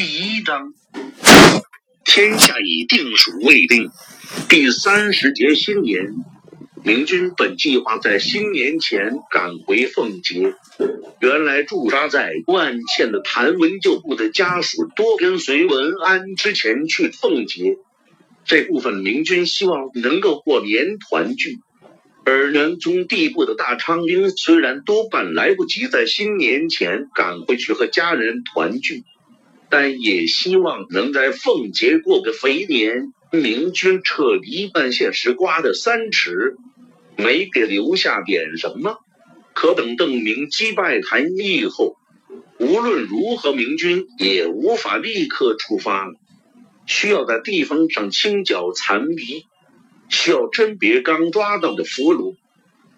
第一章，天下已定属未定。第三十节新年，明军本计划在新年前赶回奉节。原来驻扎在万县的谭文旧部的家属多跟随文安之前去奉节，这部分明军希望能够过年团聚。而元宗地部的大昌兵虽然多半来不及在新年前赶回去和家人团聚。但也希望能在奉节过个肥年。明军撤离半县时刮的三尺，没给留下点什么。可等邓明击败谭毅后，无论如何，明军也无法立刻出发了，需要在地方上清剿残敌，需要甄别刚抓到的俘虏，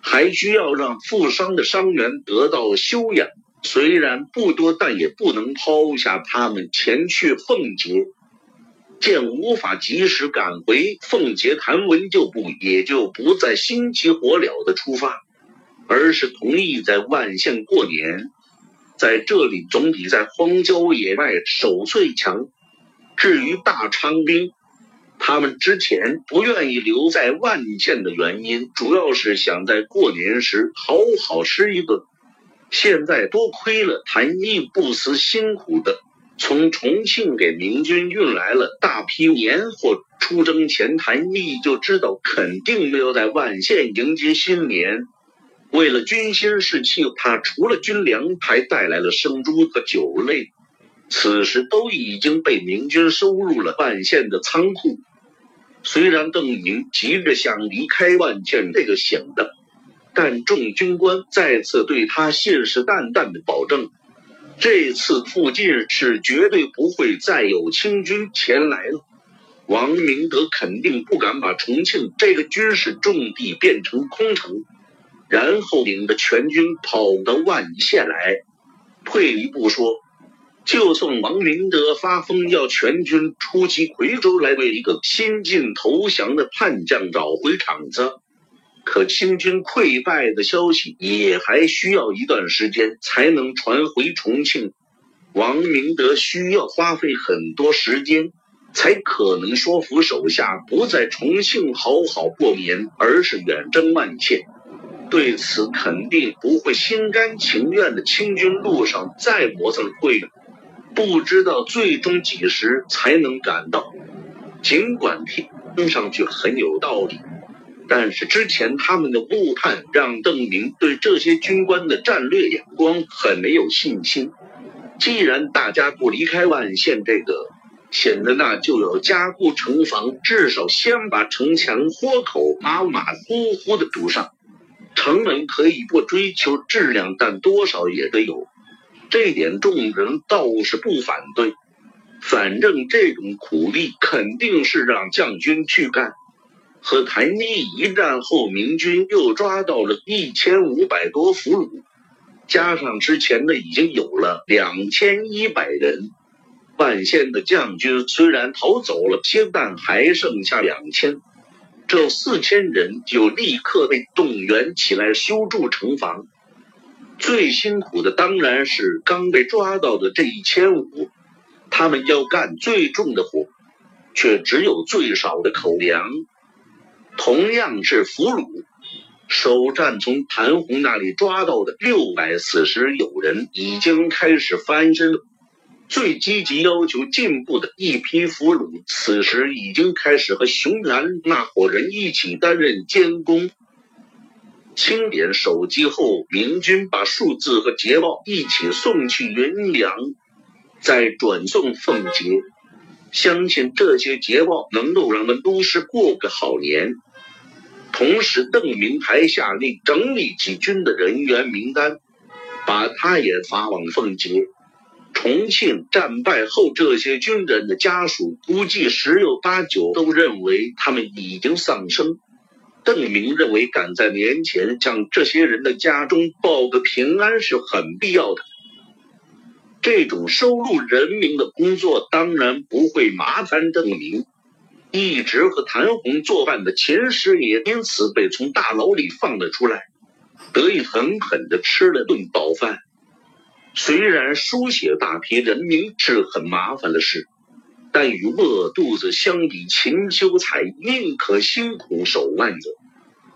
还需要让负伤的伤员得到休养。虽然不多，但也不能抛下他们前去奉节。见无法及时赶回奉节，谭文旧部也就不再心急火燎的出发，而是同意在万县过年。在这里总比在荒郊野外守岁强。至于大昌兵，他们之前不愿意留在万县的原因，主要是想在过年时好好吃一顿。现在多亏了谭毅不辞辛苦的从重庆给明军运来了大批年货，出征前谭毅就知道肯定没有在万县迎接新年。为了军心士气，他除了军粮，还带来了生猪和酒类，此时都已经被明军收入了万县的仓库。虽然邓颖急着想离开万县这个想的。但众军官再次对他信誓旦旦的保证，这次附近是绝对不会再有清军前来了。王明德肯定不敢把重庆这个军事重地变成空城，然后领着全军跑到万县来。退一步说，就算王明德发疯要全军出击夔州来为一个新晋投降的叛将找回场子。可清军溃败的消息也还需要一段时间才能传回重庆，王明德需要花费很多时间，才可能说服手下不在重庆好好过年，而是远征万县。对此，肯定不会心甘情愿的。清军路上再磨蹭会，不知道最终几时才能赶到。尽管听上去很有道理。但是之前他们的误判让邓明对这些军官的战略眼光很没有信心。既然大家不离开万县这个显得那就要加固城防，至少先把城墙豁口马马虎虎的堵上。城门可以不追求质量，但多少也得有。这点众人倒是不反对。反正这种苦力肯定是让将军去干。和谭毅一战后，明军又抓到了一千五百多俘虏，加上之前的，已经有了两千一百人。万县的将军虽然逃走了些，但还剩下两千，这四千人就立刻被动员起来修筑城防。最辛苦的当然是刚被抓到的这一千五，他们要干最重的活，却只有最少的口粮。同样是俘虏，首战从谭红那里抓到的六百四十友人已经开始翻身。最积极要求进步的一批俘虏，此时已经开始和熊然那伙人一起担任监工。清点手机后，明军把数字和捷报一起送去云阳，再转送奉节。相信这些捷报能够让们都市过个好年。同时，邓明还下令整理起军的人员名单，把他也发往奉节。重庆战败后，这些军人的家属估计十有八九都认为他们已经丧生。邓明认为，赶在年前向这些人的家中报个平安是很必要的。这种收录人名的工作当然不会麻烦邓明。一直和谭红作伴的秦师也因此被从大牢里放了出来，得以狠狠地吃了顿饱饭。虽然书写大批人名是很麻烦的事，但与饿肚子相比，秦修才宁可辛苦守万子。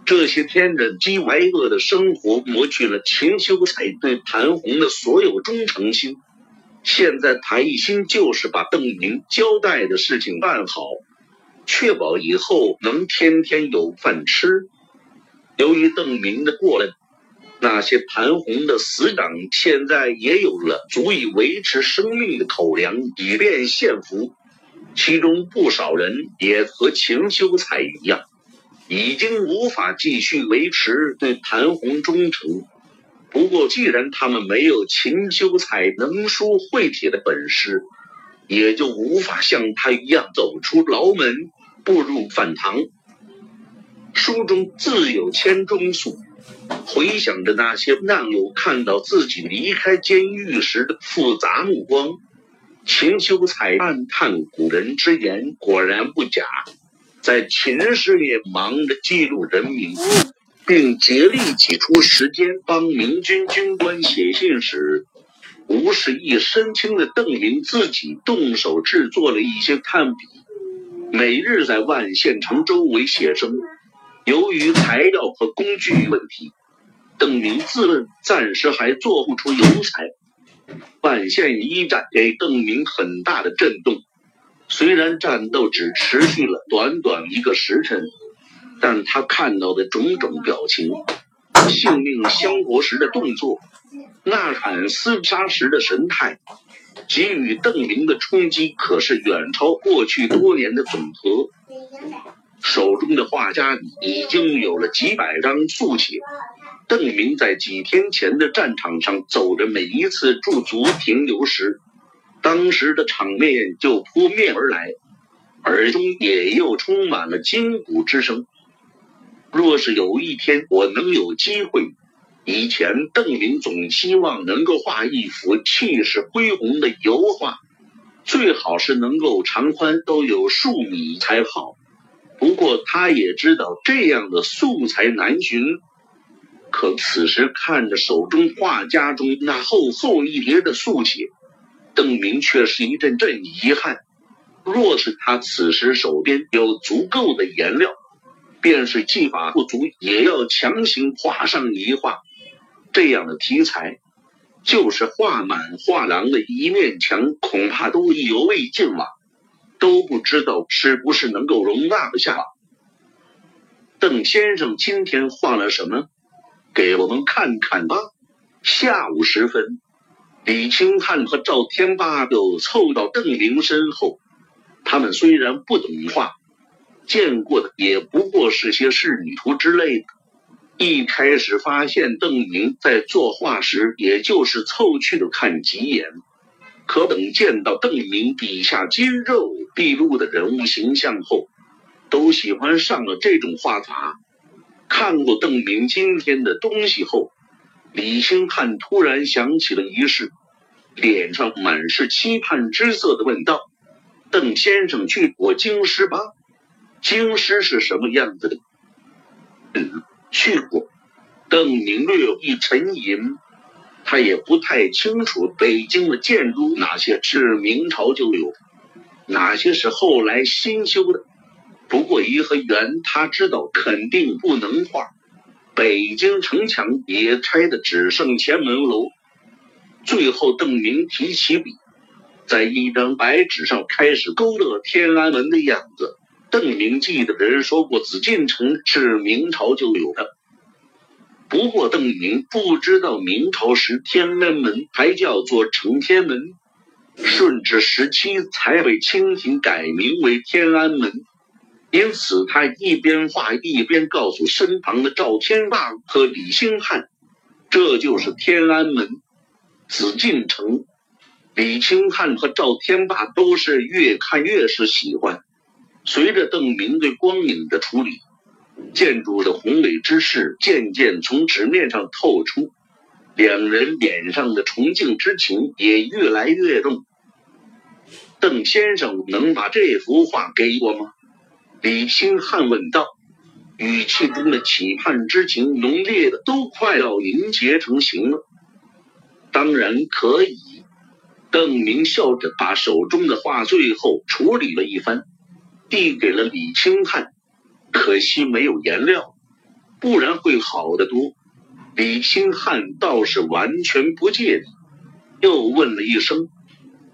这些天忍饥挨饿的生活磨去了秦修才对谭红的所有忠诚心。现在谭一心就是把邓明交代的事情办好，确保以后能天天有饭吃。由于邓明的过来，那些谭红的死党现在也有了足以维持生命的口粮，以便献俘。其中不少人也和秦修才一样，已经无法继续维持对谭红忠诚。不过，既然他们没有秦修才能书会铁的本事，也就无法像他一样走出牢门，步入饭堂。书中自有千钟粟，回想着那些难友看到自己离开监狱时的复杂目光，秦修才暗叹古人之言果然不假。在秦时也忙着记录人名。并竭力挤出时间帮明军军官写信时，吴世义身轻的邓明自己动手制作了一些炭笔，每日在万县城周围写生。由于材料和工具问题，邓明自问暂时还做不出油彩。万县一战给邓明很大的震动，虽然战斗只持续了短短一个时辰。但他看到的种种表情、性命相搏时的动作、呐喊厮杀时的神态，给予邓明的冲击可是远超过去多年的总和。手中的画家已经有了几百张速写。邓明在几天前的战场上走着，每一次驻足停留时，当时的场面就扑面而来，耳中也又充满了筋骨之声。若是有一天我能有机会，以前邓明总希望能够画一幅气势恢宏的油画，最好是能够长宽都有数米才好。不过他也知道这样的素材难寻。可此时看着手中画家中那厚厚一叠的速写，邓明却是一阵阵遗憾。若是他此时手边有足够的颜料。便是技法不足，也要强行画上一画。这样的题材，就是画满画廊的一面墙，恐怕都意犹未尽了，都不知道是不是能够容纳得下。邓先生今天画了什么？给我们看看吧。下午时分，李清汉和赵天霸又凑到邓玲身后。他们虽然不懂画。见过的也不过是些仕女图之类的。一开始发现邓明在作画时，也就是凑去的看几眼。可等见到邓明笔下筋肉毕露的人物形象后，都喜欢上了这种画法。看过邓明今天的东西后，李兴汉突然想起了一事，脸上满是期盼之色的问道：“邓先生去过京师吧？”京师是什么样子的？嗯，去过。邓明略一沉吟，他也不太清楚北京的建筑哪些是明朝就有，哪些是后来新修的。不过颐和园他知道肯定不能画，北京城墙也拆的只剩前门楼。最后，邓明提起笔，在一张白纸上开始勾勒天安门的样子。邓明记得别人说过，紫禁城是明朝就有的。不过邓明不知道，明朝时天安门还叫做承天门，顺治时期才被清廷改名为天安门。因此，他一边画一边告诉身旁的赵天霸和李兴汉：“这就是天安门，紫禁城。”李清汉和赵天霸都是越看越是喜欢。随着邓明对光影的处理，建筑的宏伟之势渐渐从纸面上透出，两人脸上的崇敬之情也越来越重。邓先生能把这幅画给我吗？李兴汉问道，语气中的期盼之情浓烈的都快要凝结成形了。当然可以。邓明笑着把手中的画最后处理了一番，递给了李清汉。可惜没有颜料，不然会好得多。李清汉倒是完全不介意，又问了一声：“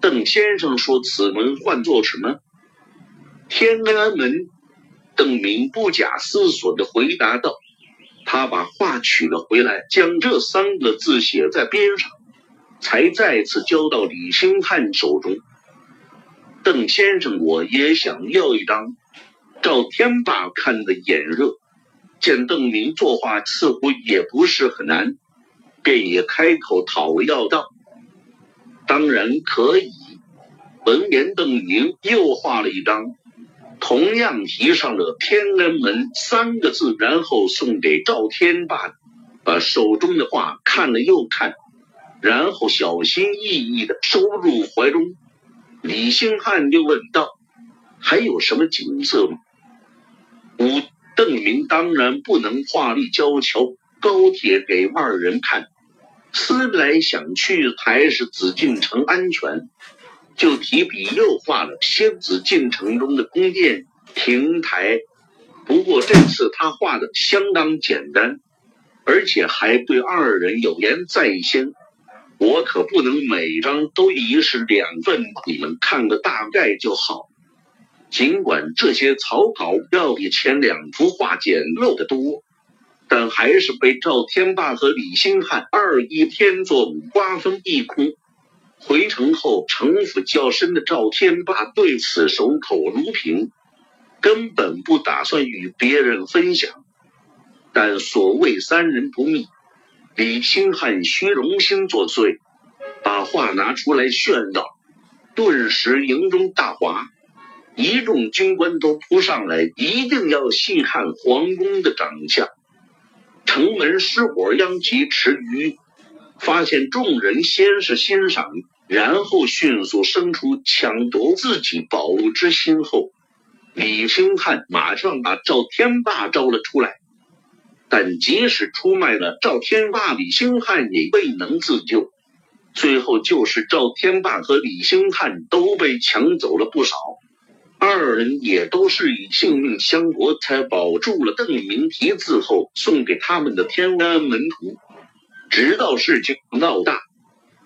邓先生说此门唤作什么？”天安门。邓明不假思索地回答道：“他把画取了回来，将这三个字写在边上。”才再次交到李兴汉手中。邓先生，我也想要一张。赵天霸看得眼热，见邓明作画似乎也不是很难，便也开口讨要道：“当然可以。”闻言，邓明又画了一张，同样题上了“天安门”三个字，然后送给赵天霸，把手中的画看了又看。然后小心翼翼的收入怀中，李兴汉又问道：“还有什么景色吗？”五邓明当然不能画立交桥、高铁给二人看，思来想去还是紫禁城安全，就提笔又画了些紫禁城中的宫殿、亭台。不过这次他画的相当简单，而且还对二人有言在先。我可不能每张都一式两份，你们看个大概就好。尽管这些草稿要比前两幅画简陋的多，但还是被赵天霸和李兴汉二一天作五瓜分一空。回城后，城府较深的赵天霸对此守口如瓶，根本不打算与别人分享。但所谓三人不密。李兴汉虚荣心作祟，把画拿出来炫耀，顿时营中大哗，一众军官都扑上来，一定要细看皇宫的长相。城门失火殃及池鱼，发现众人先是欣赏，然后迅速生出抢夺自己宝物之心后，李兴汉马上把赵天霸招了出来。但即使出卖了赵天霸，李兴汉也未能自救。最后就是赵天霸和李兴汉都被抢走了不少，二人也都是以性命相搏，才保住了邓明题字后送给他们的天安门图。直到事情闹大，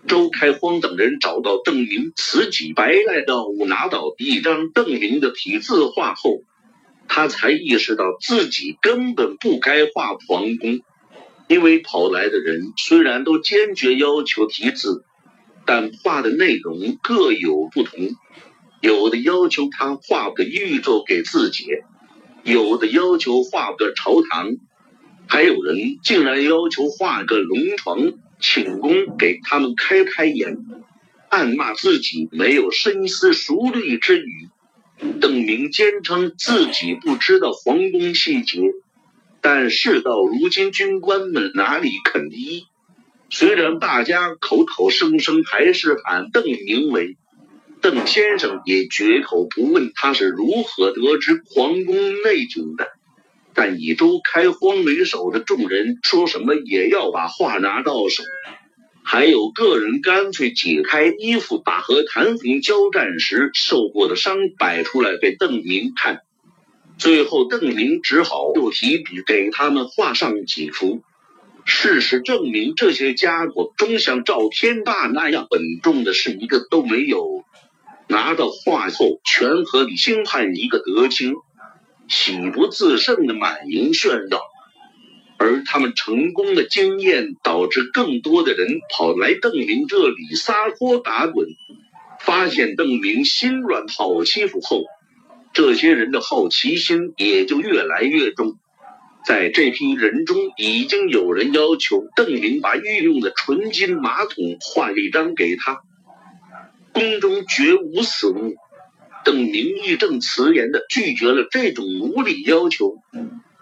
周开荒等人找到邓明，此起白赖到拿到一张邓明的题字画后。他才意识到自己根本不该画皇宫，因为跑来的人虽然都坚决要求题字，但画的内容各有不同。有的要求他画个玉座给自己，有的要求画个朝堂，还有人竟然要求画个龙床，寝宫给他们开开眼，暗骂自己没有深思熟虑之语。邓明坚称自己不知道皇宫细节，但事到如今，军官们哪里肯依？虽然大家口口声声还是喊邓明为邓先生，也绝口不问他是如何得知皇宫内情的。但以周开荒为首的众人，说什么也要把话拿到手。还有个人干脆解开衣服，把和谭红交战时受过的伤摆出来给邓明看。最后，邓明只好又提笔给他们画上几幅。事实证明，这些家伙中像赵天霸那样稳重的是一个都没有。拿到画后，全和李兴汉一个德清，喜不自胜的满盈炫耀。而他们成功的经验，导致更多的人跑来邓明这里撒泼打滚。发现邓明心软好欺负后，这些人的好奇心也就越来越重。在这批人中，已经有人要求邓明把御用的纯金马桶换一张给他。宫中绝无此物。邓明义正辞严地拒绝了这种无理要求。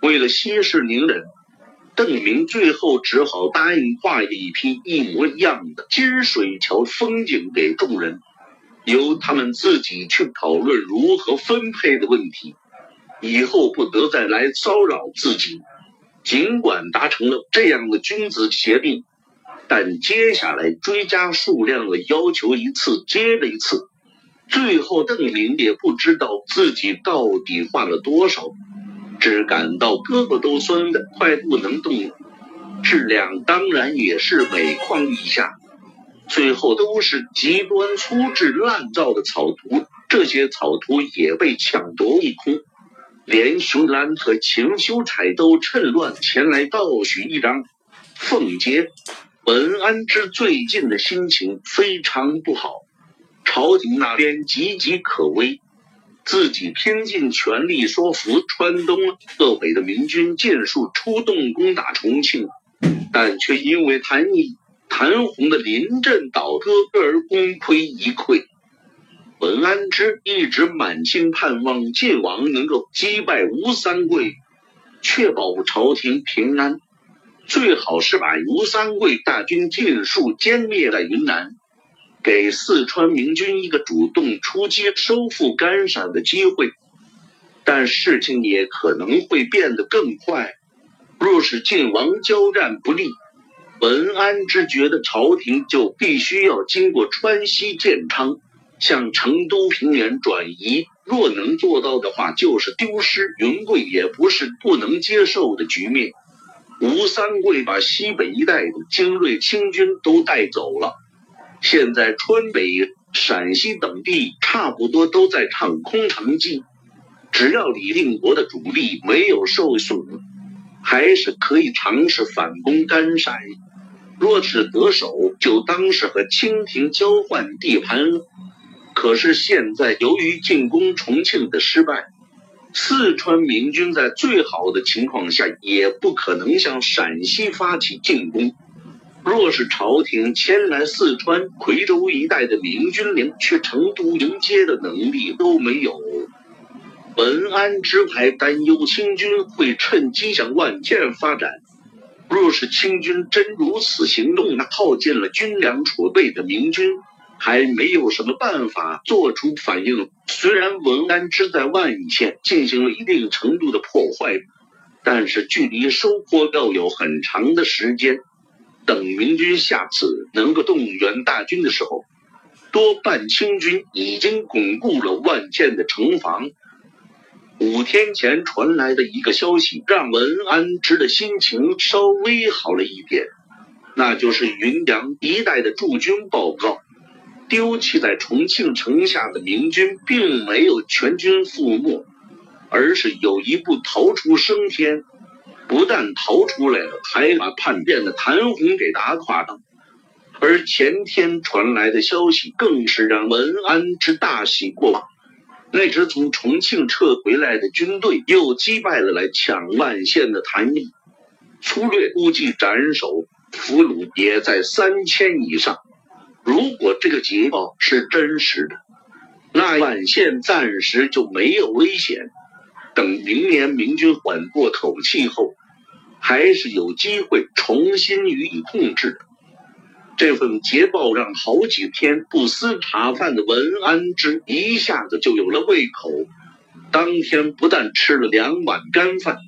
为了息事宁人。邓明最后只好答应画一批一模一样的金水桥风景给众人，由他们自己去讨论如何分配的问题，以后不得再来骚扰自己。尽管达成了这样的君子协定，但接下来追加数量的要求一次接着一次，最后邓明也不知道自己到底画了多少，只感到胳膊都酸的快不能动了。质量当然也是每况愈下，最后都是极端粗制滥造的草图，这些草图也被抢夺一空，连熊兰和秦修才都趁乱前来盗取一张。凤杰、文安之最近的心情非常不好，朝廷那边岌岌可危。自己拼尽全力说服川东鄂北的明军尽数出动攻打重庆。但却因为谭毅、谭红的临阵倒戈而功亏一篑。文安之一直满心盼望晋王能够击败吴三桂，确保朝廷平安，最好是把吴三桂大军尽数歼灭在云南，给四川明军一个主动出击、收复甘陕的机会。但事情也可能会变得更快。若是晋王交战不利，文安之觉得朝廷就必须要经过川西建昌，向成都平原转移。若能做到的话，就是丢失云贵也不是不能接受的局面。吴三桂把西北一带的精锐清军都带走了，现在川北、陕西等地差不多都在唱空城计。只要李定国的主力没有受损。还是可以尝试反攻甘陕，若是得手，就当是和清廷交换地盘了。可是现在由于进攻重庆的失败，四川明军在最好的情况下也不可能向陕西发起进攻。若是朝廷迁来四川夔州一带的明军，连去成都迎接的能力都没有。文安之还担忧清军会趁机向万县发展。若是清军真如此行动，那耗尽了军粮储备的明军还没有什么办法做出反应。虽然文安之在万县进行了一定程度的破坏，但是距离收获要有很长的时间。等明军下次能够动员大军的时候，多半清军已经巩固了万县的城防。五天前传来的一个消息，让文安之的心情稍微好了一点，那就是云阳一带的驻军报告，丢弃在重庆城下的明军并没有全军覆没，而是有一部逃出升天，不但逃出来了，还把叛变的谭红给打垮了。而前天传来的消息，更是让文安之大喜过望。那支从重庆撤回来的军队又击败了来抢万县的谭毅，粗略估计斩首俘虏也在三千以上。如果这个捷报是真实的，那万县暂时就没有危险。等明年明军缓过口气后，还是有机会重新予以控制的。这份捷报让好几天不思茶饭的文安之一下子就有了胃口。当天不但吃了两碗干饭，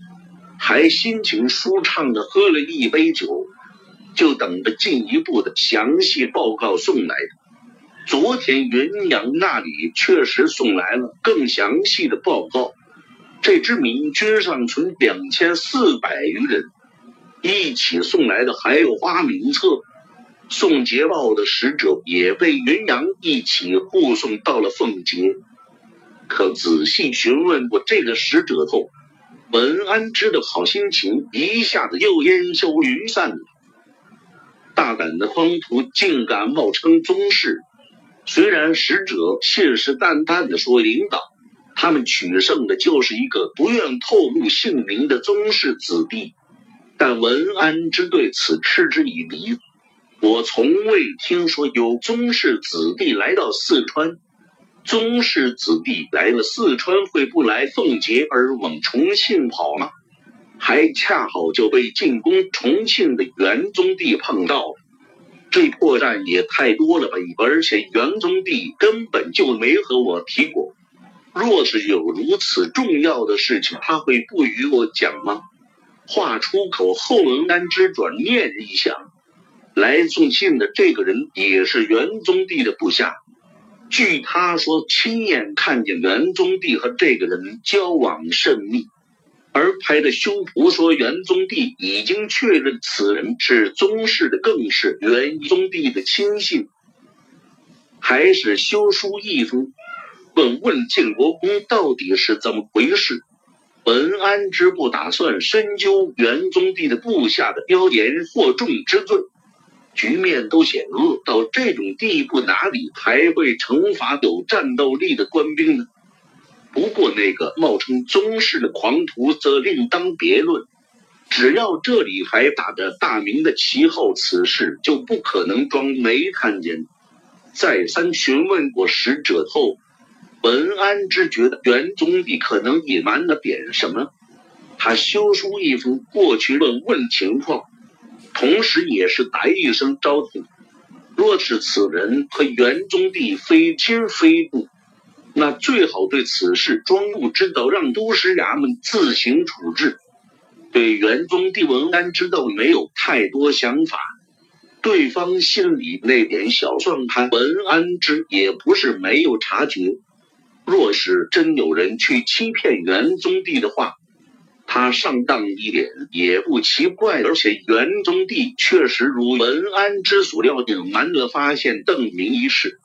还心情舒畅的喝了一杯酒，就等着进一步的详细报告送来。昨天云阳那里确实送来了更详细的报告，这支明军上存两千四百余人，一起送来的还有花名册。送捷报的使者也被云阳一起护送到了凤节。可仔细询问过这个使者后，文安之的好心情一下子又烟消云散了。大胆的荒徒竟敢冒称宗室，虽然使者信誓旦旦的说领导他们取胜的就是一个不愿透露姓名的宗室子弟，但文安之对此嗤之以鼻。我从未听说有宗室子弟来到四川，宗室子弟来了四川会不来奉节而往重庆跑吗？还恰好就被进攻重庆的元宗帝碰到了，这破绽也太多了吧！而且元宗帝根本就没和我提过，若是有如此重要的事情，他会不与我讲吗？话出口后，文安之转念一想。来送信的这个人也是元宗帝的部下。据他说，亲眼看见元宗帝和这个人交往甚密，而拍的修仆说元宗帝已经确认此人是宗室的，更是元宗帝的亲信。还是修书一封，问问晋国公到底是怎么回事。文安之不打算深究元宗帝的部下的妖言惑众之罪。局面都险恶到这种地步，哪里还会惩罚有战斗力的官兵呢？不过那个冒充宗室的狂徒则另当别论。只要这里还打着大明的旗号，此事就不可能装没看见。再三询问过使者后，文安之觉得元宗帝可能隐瞒了点什么，他修书一封过去问问情况。同时，也是打一声招呼。若是此人和元宗帝非亲非故，那最好对此事装不知道，让都师衙门自行处置。对元宗帝文安之道没有太多想法，对方心里那点小算盘，文安之也不是没有察觉。若是真有人去欺骗元宗帝的话，他上当一点也不奇怪，而且元宗帝确实如文安之所料，隐瞒了发现邓明一事。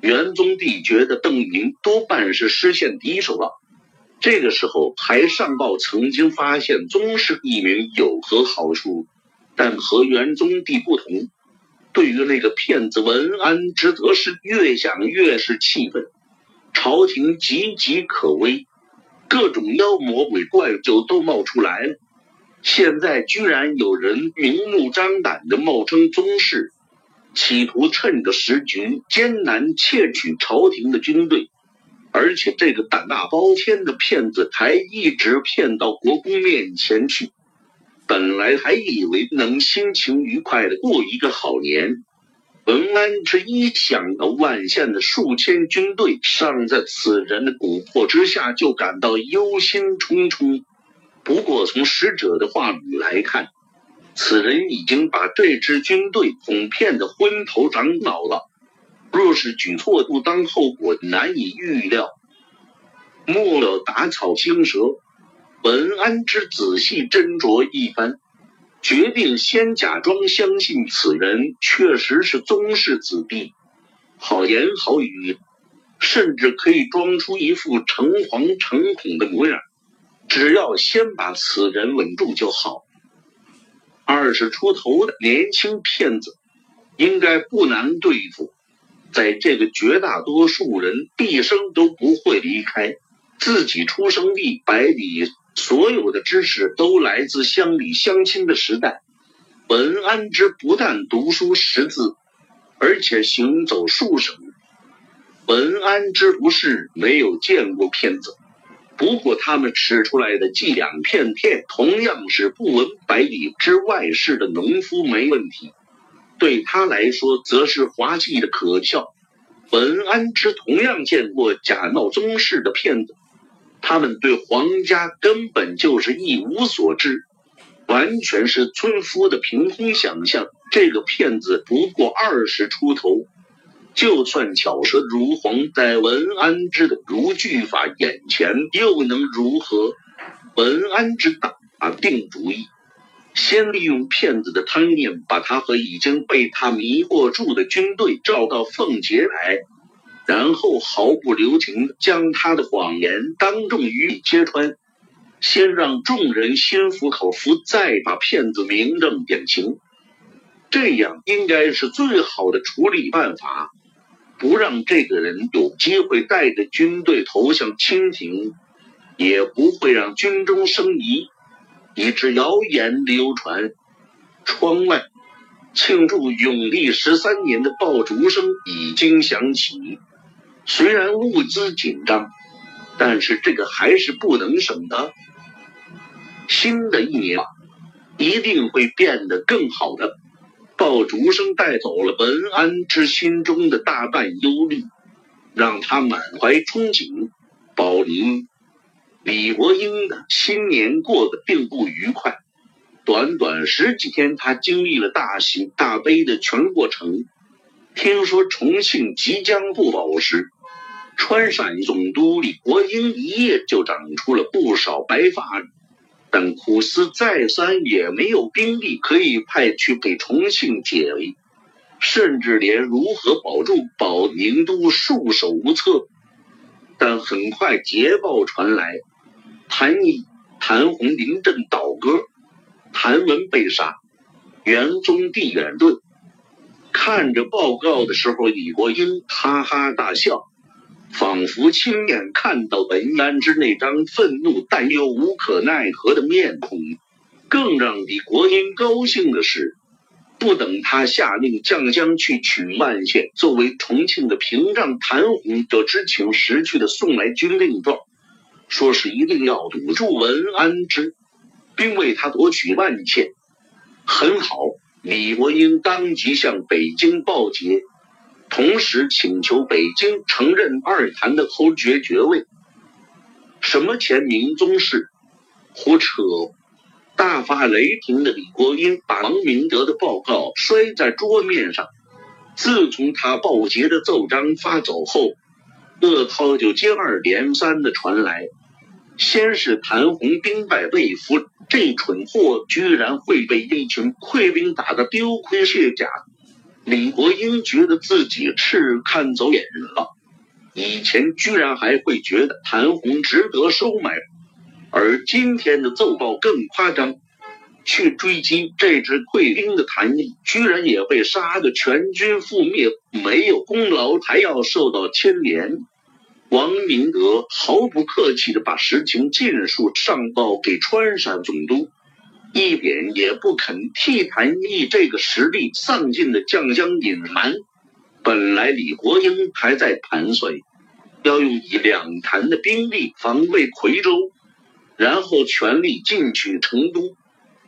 元宗帝觉得邓明多半是失陷敌手了。这个时候还上报曾经发现宗室一名有何好处？但和元宗帝不同，对于那个骗子文安之，则是越想越是气愤。朝廷岌岌可危。各种妖魔鬼怪就都冒出来了，现在居然有人明目张胆的冒充宗室，企图趁着时局艰难窃取朝廷的军队，而且这个胆大包天的骗子还一直骗到国公面前去，本来还以为能心情愉快的过一个好年。文安之一想到万县的数千军队尚在此人的蛊惑之下，就感到忧心忡忡。不过从使者的话语来看，此人已经把这支军队哄骗得昏头长脑了。若是举措不当，后果难以预料。莫了打草惊蛇，文安之仔细斟酌一番。决定先假装相信此人确实是宗室子弟，好言好语，甚至可以装出一副诚惶诚恐的模样。只要先把此人稳住就好。二十出头的年轻骗子，应该不难对付。在这个绝大多数人毕生都不会离开自己出生地百里。所有的知识都来自乡里乡亲的时代。文安之不但读书识字，而且行走数省。文安之不是没有见过骗子，不过他们使出来的伎俩骗骗，同样是不闻百里之外事的农夫没问题。对他来说，则是滑稽的可笑。文安之同样见过假冒宗室的骗子。他们对皇家根本就是一无所知，完全是村夫的凭空想象。这个骗子不过二十出头，就算巧舌如簧，在文安之的如句法眼前，又能如何？文安之打定主意，先利用骗子的贪念，把他和已经被他迷惑住的军队召到凤节来。然后毫不留情将他的谎言当众予以揭穿，先让众人心服口服，再把骗子明正典刑。这样应该是最好的处理办法，不让这个人有机会带着军队投向清廷，也不会让军中生疑，以致谣言流传。窗外庆祝永历十三年的爆竹声已经响起。虽然物资紧张，但是这个还是不能省的。新的一年一定会变得更好的。爆竹声带走了文安之心中的大半忧虑，让他满怀憧憬。宝林、李国英的新年过得并不愉快。短短十几天，他经历了大喜大悲的全过程。听说重庆即将不保时，川陕总督李国英一夜就长出了不少白发，但苦思再三，也没有兵力可以派去给重庆解围，甚至连如何保住保宁都束手无策。但很快捷报传来，谭毅、谭红临阵倒戈。谭文被杀，元宗帝远遁。看着报告的时候，李国英哈哈大笑，仿佛亲眼看到文安之那张愤怒但又无可奈何的面孔。更让李国英高兴的是，不等他下令将将去取万县作为重庆的屏障，谭红就知情识趣的送来军令状，说是一定要堵住文安之。并为他夺取万县，很好。李国英当即向北京报捷，同时请求北京承认二坛的侯爵爵位。什么前明宗室？胡扯！大发雷霆的李国英把王明德的报告摔在桌面上。自从他报捷的奏章发走后，噩耗就接二连三的传来。先是谭红兵败被俘，这蠢货居然会被一群溃兵打得丢盔卸甲。李国英觉得自己是看走眼了，以前居然还会觉得谭红值得收买，而今天的奏报更夸张，去追击这支溃兵的谭毅，居然也被杀得全军覆灭，没有功劳还要受到牵连。王明德毫不客气地把实情尽数上报给川陕总督，一点也不肯替谭毅这个实力丧尽的将将隐瞒。本来李国英还在盘算，要用以两谭的兵力防卫夔州，然后全力进取成都，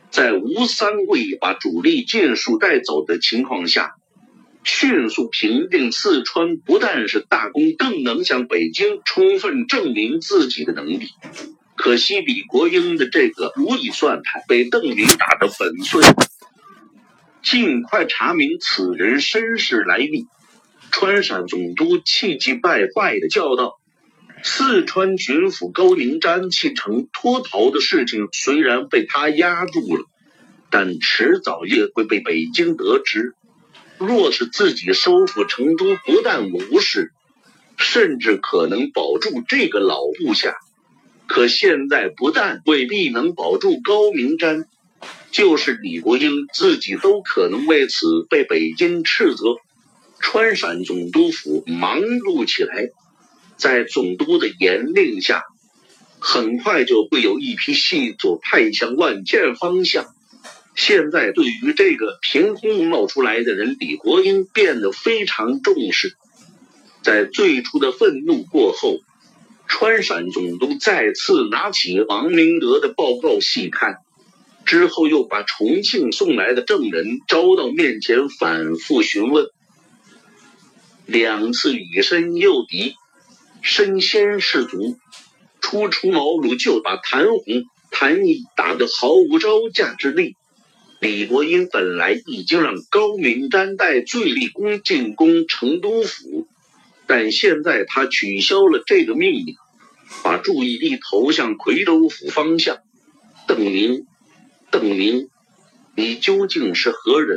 在吴三桂把主力尽数带走的情况下。迅速平定四川，不但是大功，更能向北京充分证明自己的能力。可惜李国英的这个如意算盘被邓明打得粉碎。尽快查明此人身世来历。川陕总督气急败坏的叫道：“四川巡抚高明瞻弃城脱逃的事情，虽然被他压住了，但迟早也会被北京得知。”若是自己收复成都，不但无事，甚至可能保住这个老部下。可现在不但未必能保住高明瞻，就是李国英自己都可能为此被北京斥责。川陕总督府忙碌起来，在总督的严令下，很快就会有一批细作派向万县方向。现在对于这个凭空冒出来的人，李国英变得非常重视。在最初的愤怒过后，川陕总督再次拿起王明德的报告细看，之后又把重庆送来的证人招到面前，反复询问，两次以身诱敌，身先士卒，初出茅庐就把谭红、谭毅打得毫无招架之力。李国英本来已经让高明瞻带最立功进攻成都府，但现在他取消了这个命令，把注意力投向夔州府方向。邓明，邓明，你究竟是何人？